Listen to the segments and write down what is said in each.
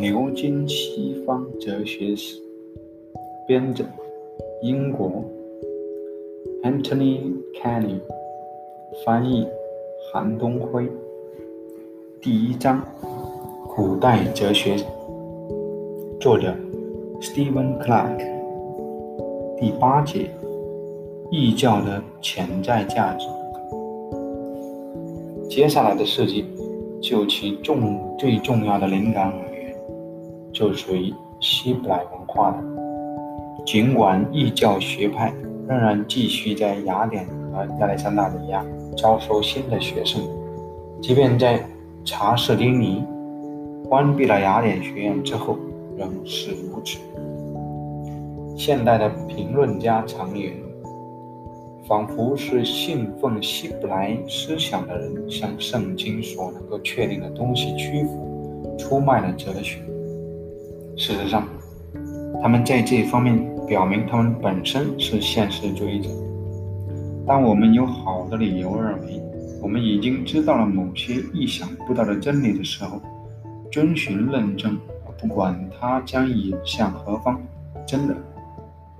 牛津西方哲学史，编者英国 Anthony Kenny，翻译韩东辉。第一章：古代哲学，作者 Stephen Clark。第八节：异教的潜在价值。接下来的事迹，就其重最重要的灵感。就属于希伯来文化的。尽管异教学派仍然继续在雅典和亚历山大里亚招收新的学生，即便在查士丁尼关闭了雅典学院之后，仍是如此。现代的评论家常言，仿佛是信奉希伯来思想的人向圣经所能够确定的东西屈服，出卖了哲学。事实上，他们在这方面表明他们本身是现实主义者。当我们有好的理由认为我们已经知道了某些意想不到的真理的时候，遵循论证，不管它将引向何方，真的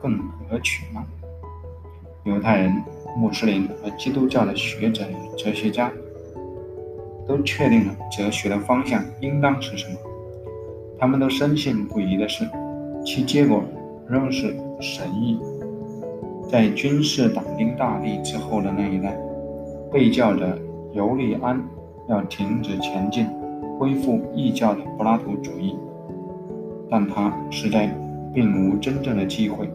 更可取吗？犹太人、穆斯林和基督教的学者与哲学家都确定了哲学的方向应当是什么。他们都深信不疑的是，其结果仍是神意。在君士坦丁大帝之后的那一代，被教的尤利安要停止前进，恢复异教的柏拉图主义，但他实在并无真正的机会。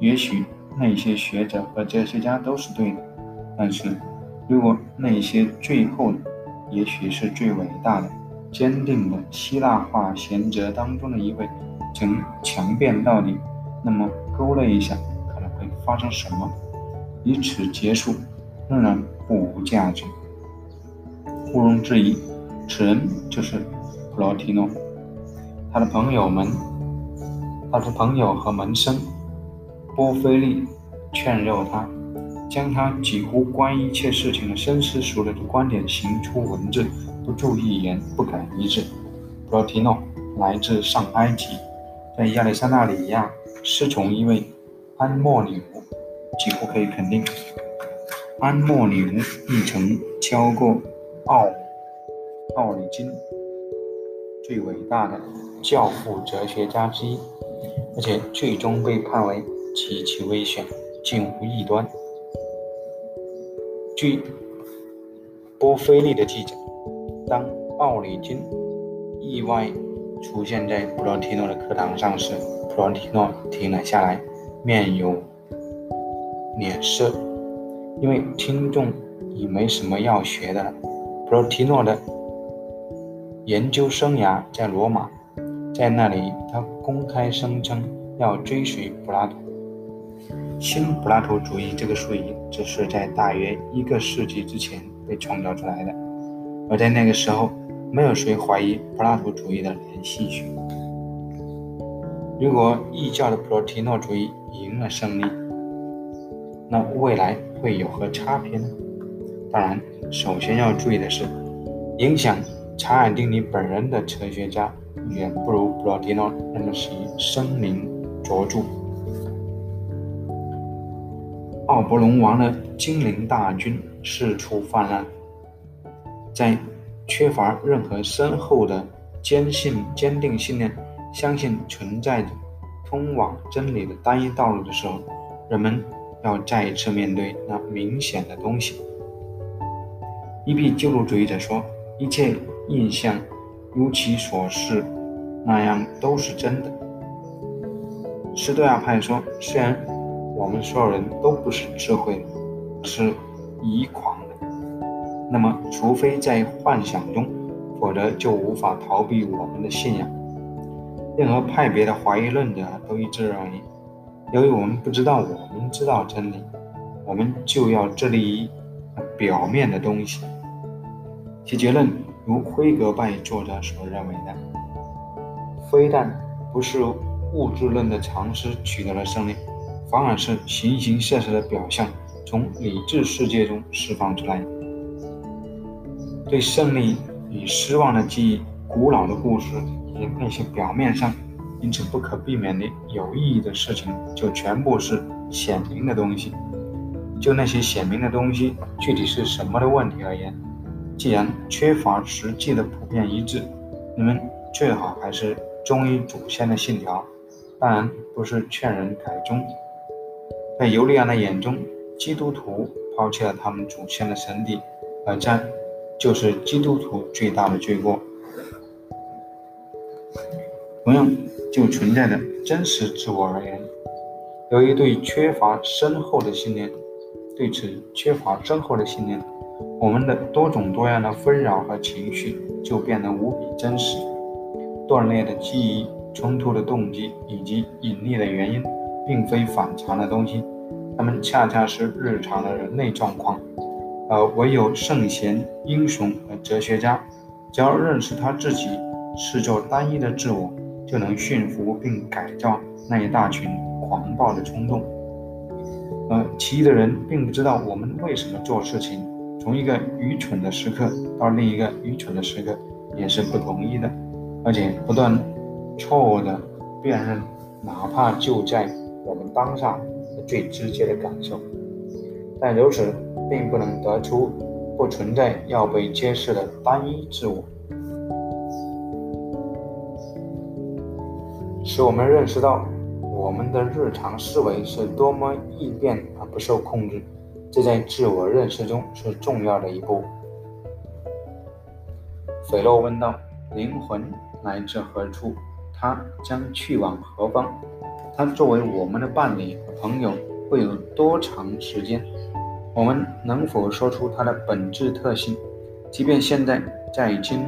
也许那些学者和哲学家都是对的，但是如果那些最后，也许是最伟大的。坚定的希腊化贤哲当中的一位曾强辩到底，那么勾勒一下可能会发生什么，以此结束仍然不无价值。毋庸置疑，此人就是普罗提诺。他的朋友们，他的朋友和门生波菲利劝诱他，将他几乎关于一切事情的深思熟虑的观点行出文字。不注一言，不敢一字。普罗提诺来自上埃及，在亚历山大里亚师从一位安莫里乌，几乎可以肯定，安莫里乌亦曾教过奥奥里金，最伟大的教父哲学家之一，而且最终被判为极其危险，近无异端。据波菲利的记载。当奥里金意外出现在普罗提诺的课堂上时，普罗提诺停了下来，面有脸色，因为听众已没什么要学的了。普罗提诺的研究生涯在罗马，在那里他公开声称要追随柏拉图。新柏拉图主义这个术语只是在大约一个世纪之前被创造出来的。而在那个时候，没有谁怀疑柏拉图主义的连续性。如果异教的普罗提诺主义赢了胜利，那未来会有何差别呢？当然，首先要注意的是，影响查尔丁尼本人的哲学家远不如普罗提诺那么声名卓著。奥伯龙王的精灵大军四处泛滥。在缺乏任何深厚的坚信、坚定信念，相信存在着通往真理的单一道路的时候，人们要再一次面对那明显的东西。一批救赎主义者说，一切印象如其所示那样都是真的。斯多亚派说，虽然我们所有人都不是智慧的，是疑狂的。那么，除非在幻想中，否则就无法逃避我们的信仰。任何派别的怀疑论者都一致认为，由于我们不知道我们知道真理，我们就要致力于表面的东西。其结论如辉格派作者所认为的，非但不是物质论的常识取得了胜利，反而是形形色色的表象从理智世界中释放出来。对胜利与失望的记忆古老的故事以及那些表面上因此不可避免的有意义的事情，就全部是显明的东西。就那些显明的东西具体是什么的问题而言，既然缺乏实际的普遍一致，你们最好还是忠于祖先的信条。当然，不是劝人改宗。在尤利安的眼中，基督徒抛弃了他们祖先的神邸，而这就是基督徒最大的罪过。同样，就存在着真实自我而言，由于对缺乏深厚的信念，对此缺乏深厚的信念，我们的多种多样的纷扰和情绪就变得无比真实，断裂的记忆。冲突的动机以及隐匿的原因，并非反常的东西，它们恰恰是日常的人类状况。而唯有圣贤、英雄和哲学家，只要认识他自己是做单一的自我，就能驯服并改造那一大群狂暴的冲动。而其余的人并不知道我们为什么做事情，从一个愚蠢的时刻到另一个愚蠢的时刻也是不同一的，而且不断。错误的辨认，哪怕就在我们当下最直接的感受，但如此并不能得出不存在要被揭示的单一自我，使我们认识到我们的日常思维是多么易变而不受控制，这在自我认识中是重要的一步。斐洛问道：“灵魂来自何处？”他将去往何方？他作为我们的伴侣和朋友会有多长时间？我们能否说出他的本质特性？即便现在在今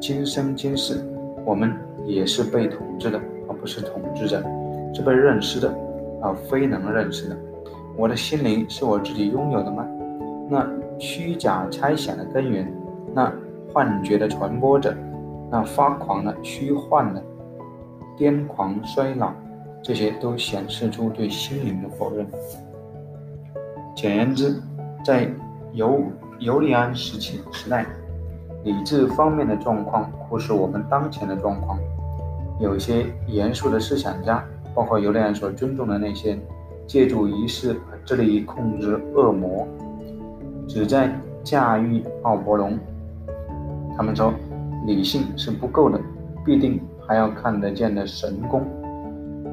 今生今世，我们也是被统治的，而不是统治者，是被认识的，而非能认识的。我的心灵是我自己拥有的吗？那虚假猜想的根源，那幻觉的传播者，那发狂的虚幻的。癫狂、衰老，这些都显示出对心灵的否认。简言之，在尤尤利安时期时代，理智方面的状况忽视我们当前的状况。有些严肃的思想家，包括尤利安所尊重的那些，借助仪式致力于控制恶魔，旨在驾驭奥伯龙。他们说，理性是不够的，必定。还要看得见的神功，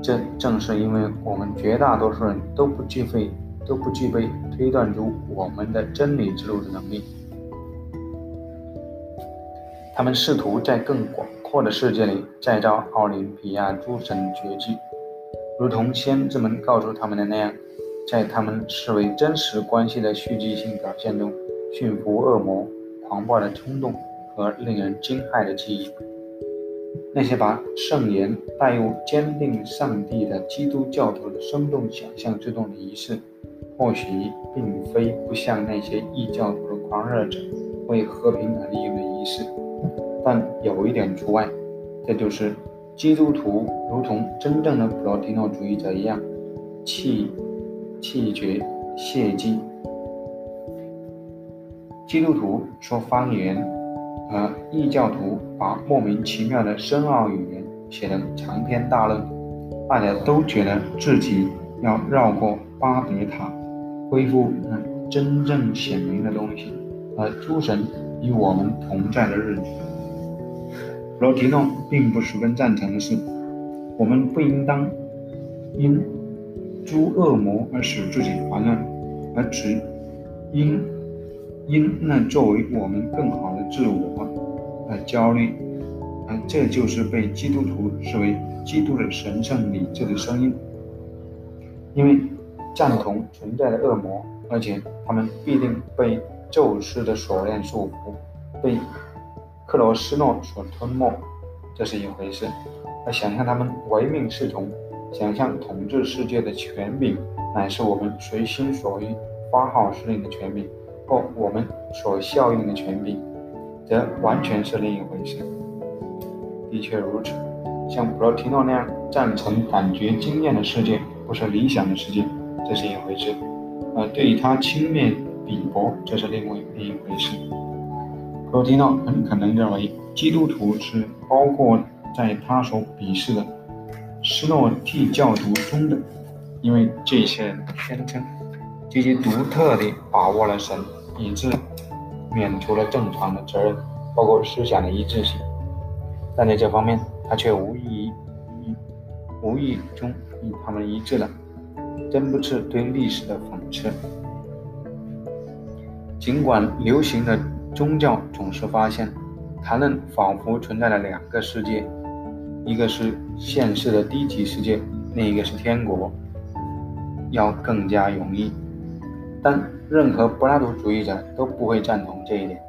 这正是因为我们绝大多数人都不具备都不具备推断出我们的真理之路的能力。他们试图在更广阔的世界里再造奥林匹亚诸神绝技，如同先知们告诉他们的那样，在他们视为真实关系的戏剧性表现中驯服恶魔、狂暴的冲动和令人惊骇的记忆。那些把圣言带入坚定上帝的基督教徒的生动想象之中的仪式，或许并非不像那些异教徒的狂热者为和平而利用的仪式，但有一点除外，这就是基督徒如同真正的普罗提诺主义者一样，弃弃绝谢祭。基督徒说方言。而异教徒把莫名其妙的深奥语言写得长篇大论，大家都觉得自己要绕过巴别塔，恢复那真正显明的东西，而诸神与我们同在的日子。罗提诺并不十分赞成的是，我们不应当因诸恶魔而使自己烦乱，而只因。因那作为我们更好自我而焦虑，而这就是被基督徒视为基督的神圣理智的声音。因为赞同存在的恶魔，而且他们必定被宙斯的锁链束缚，被克罗斯诺所吞没，这是一回事；而想象他们唯命是从，想象统治世界的权柄乃是我们随心所欲发号施令的权柄。或我们所效应的权柄，则完全是另一回事。的确如此，像普罗提诺那样赞成感觉经验的世界不是理想的世界，这是一回事；而对他轻蔑鄙薄，这是另外另一回事。普罗提诺很可能认为，基督徒是包括在他所鄙视的斯诺替教徒中的，因为这些人宣称自己独特地把握了神，以致免除了正常的责任，包括思想的一致性。但在这方面，他却无意无意中与他们一致了，真不是对历史的讽刺。尽管流行的宗教总是发现，谈论仿佛存在了两个世界，一个是现世的低级世界，另一个是天国，要更加容易。但任何柏拉图主义者都不会赞同这一点，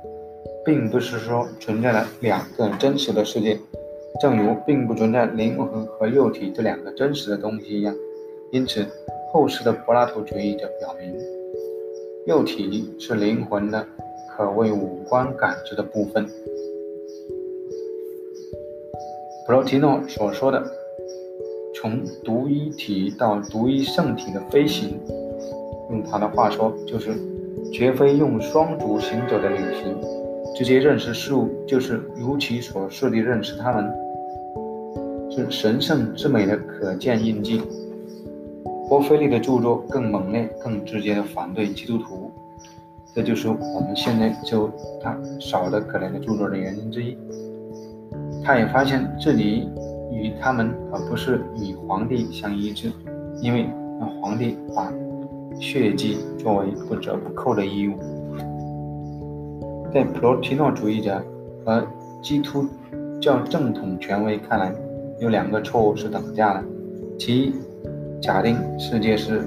并不是说存在了两个真实的世界，正如并不存在灵魂和肉体这两个真实的东西一样。因此，后世的柏拉图主义者表明。肉体是灵魂的可为五官感知的部分。普罗提诺所说的“从独一体到独一圣体的飞行”，用他的话说，就是绝非用双足行走的旅行，直接认识事物，就是如其所示地认识他们，是神圣之美的可见印记。波菲利的著作更猛烈、更直接地反对基督徒，这就是我们现在就他少的可怜的著作的原因之一。他也发现自己与他们而不是与皇帝相一致，因为那皇帝把血祭作为不折不扣的义务。在普罗提诺主义者和基督教正统权威看来，有两个错误是等价的，其一。假定世界是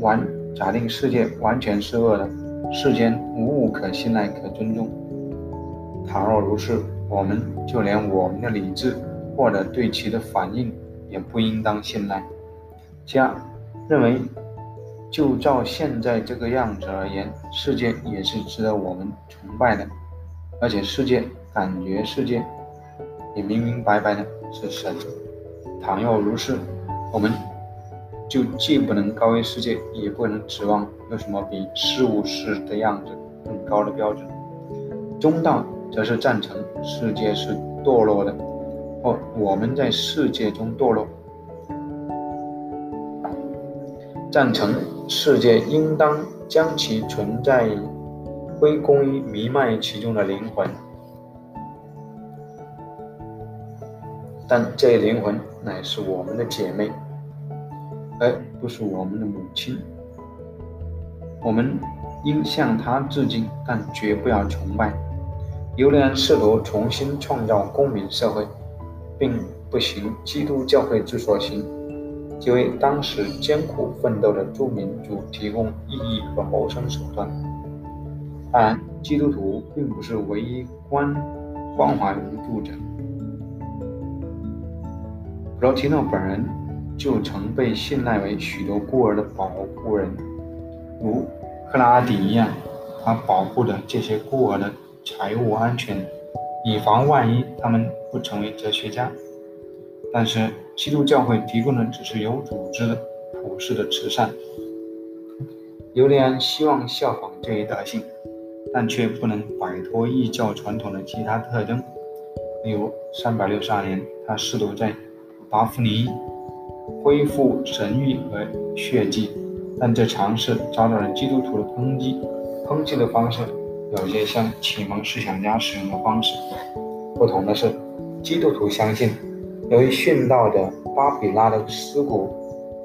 完，假定世界完全是恶的，世间无物可信赖、可尊重。倘若如是，我们就连我们的理智或者对其的反应也不应当信赖。其二，认为就照现在这个样子而言，世界也是值得我们崇拜的，而且世界感觉世界也明明白白的是神。倘若如是，我们。就既不能高于世界，也不能指望有什么比事物是的样子更高的标准。中道则是赞成世界是堕落的，或我们在世界中堕落，赞成世界应当将其存在归功于弥漫其中的灵魂，但这灵魂乃是我们的姐妹。而不是我们的母亲，我们应向她致敬，但绝不要崇拜。尤利安试图重新创造公民社会，并不行基督教会之所行，即为当时艰苦奋斗的诸民族提供意义和谋生手段。当然，基督徒并不是唯一关关怀无助者。普罗提诺本人。就曾被信赖为许多孤儿的保护人，如克拉底一样，他保护着这些孤儿的财务安全，以防万一他们不成为哲学家。但是，基督教会提供的只是有组织的普世的慈善。尤利安希望效仿这一德性，但却不能摆脱异教传统的其他特征。例如，三百六十二年，他试图在巴夫尼。恢复神谕和血祭，但这尝试遭到了基督徒的抨击。抨击的方式有些像启蒙思想家使用的方式。不同的是，基督徒相信，由于殉道的巴比拉的尸骨，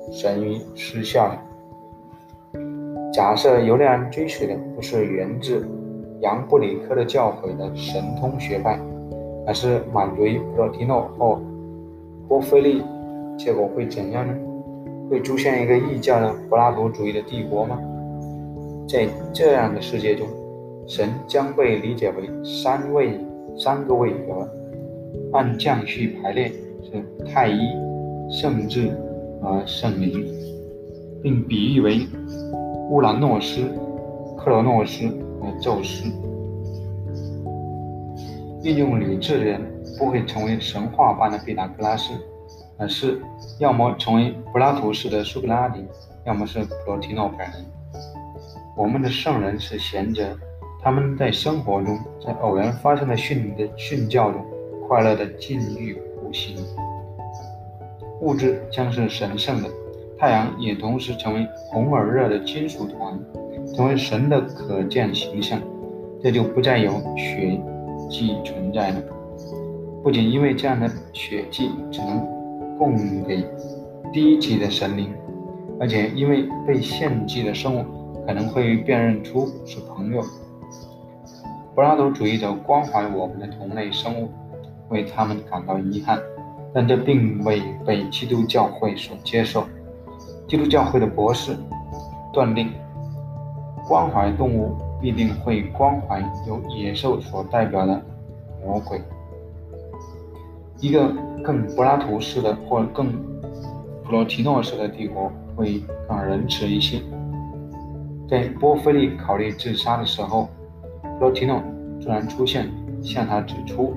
神谕失效了。假设尤利安追随的不是源自杨布里克的教诲的神通学派，而是满足于普罗提诺或波菲利。结果会怎样呢？会出现一个异教的柏拉图主义的帝国吗？在这样的世界中，神将被理解为三位、三个位格，按降序排列是太一、圣智和圣灵，并比喻为乌兰诺斯、克罗诺斯和宙斯。运用理智的人不会成为神话般的毕达哥拉斯。而是要么成为柏拉图式的苏格拉底，要么是普罗提诺本人。我们的圣人是贤者，他们在生活中，在偶然发生的训的训教中，快乐的禁欲苦行。物质将是神圣的，太阳也同时成为红而热的金属团，成为神的可见形象。这就不再有血迹存在了。不仅因为这样的血迹只能供给低级的神灵，而且因为被献祭的生物可能会辨认出是朋友。柏拉图主义者关怀我们的同类生物，为他们感到遗憾，但这并未被基督教会所接受。基督教会的博士断定，关怀动物必定会关怀由野兽所代表的魔鬼。一个更柏拉图式的或更普罗提诺式的帝国会更仁慈一些。在波菲利考虑自杀的时候，普罗提诺突然出现，向他指出，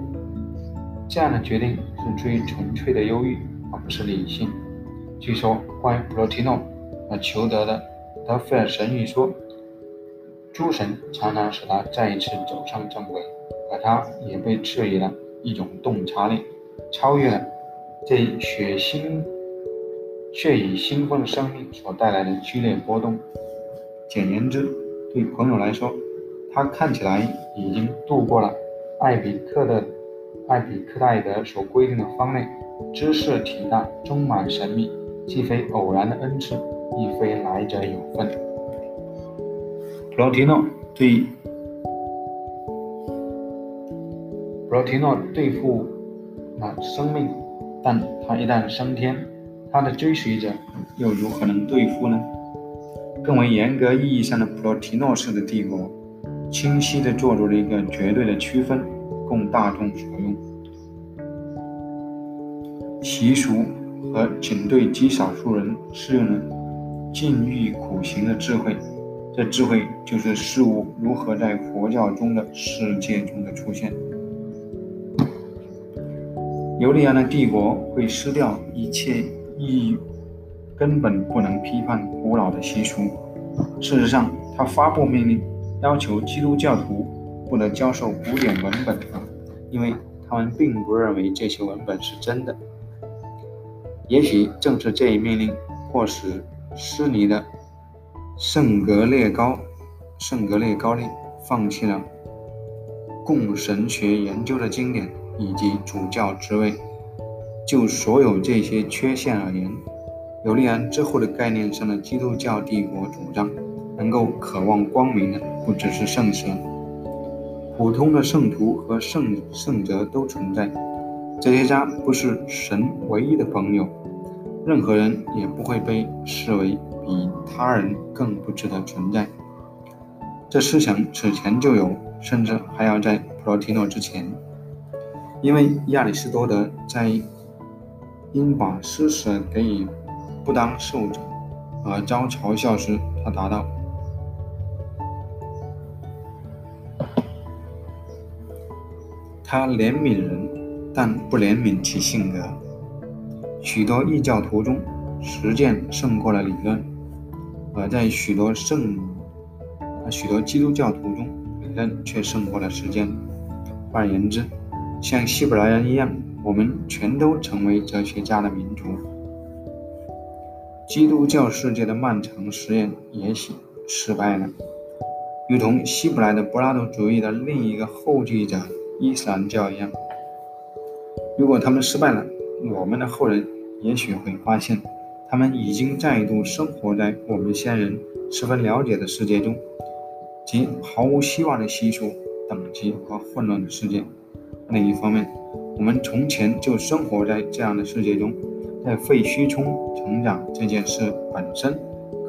这样的决定是出于纯粹的忧郁，而不是理性。据说，关于普罗提诺和裘德的德菲尔神谕说，诸神常常使他再一次走上正轨，而他也被赐予了一种洞察力。超越了这血腥、血雨腥风的生命所带来的剧烈波动。简言之，对朋友来说，他看起来已经度过了艾比克的艾比克戴德所规定的方内，知识体大，充满神秘，既非偶然的恩赐，亦非来者有份。普罗提诺对普罗提诺对付。那生命，但他一旦升天，他的追随者又如何能对付呢？更为严格意义上的普罗提诺式的帝国，清晰地做出了一个绝对的区分，供大众所用。习俗和仅对极少数人适用的禁欲苦行的智慧，这智慧就是事物如何在佛教中的世界中的出现。尤利安的帝国会失掉一切意义，根本不能批判古老的习俗。事实上，他发布命令，要求基督教徒不得教授古典文本，因为他们并不认为这些文本是真的。也许正是这一命令，迫使失尼的圣格列高圣格列高利放弃了供神学研究的经典。以及主教职位，就所有这些缺陷而言，尤利安之后的概念上的基督教帝国主张，能够渴望光明的不只是圣贤，普通的圣徒和圣圣哲都存在。这些家不是神唯一的朋友，任何人也不会被视为比他人更不值得存在。这思想此前就有，甚至还要在普罗提诺之前。因为亚里士多德在因把施舍给予不当受者而遭嘲笑时，他答道：“他怜悯人，但不怜悯其性格。许多异教徒中，实践胜过了理论；而在许多圣、许多基督教徒中，理论却胜过了实践。换言之，像希伯来人一样，我们全都成为哲学家的民族。基督教世界的漫长实验也许失败了，如同希伯来的柏拉图主义的另一个后继者伊斯兰教一样。如果他们失败了，我们的后人也许会发现，他们已经再度生活在我们先人十分了解的世界中，即毫无希望的习俗、等级和混乱的世界。另一方面，我们从前就生活在这样的世界中，在废墟中成长这件事本身，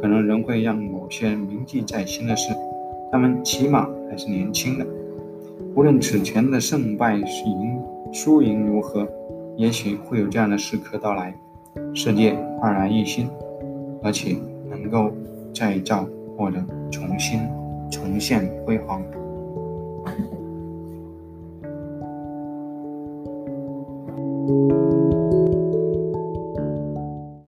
可能仍会让某些人铭记在心的是，他们起码还是年轻的。无论此前的胜败是赢输赢如何，也许会有这样的时刻到来，世界焕然一新，而且能够再造或者重新重现辉煌。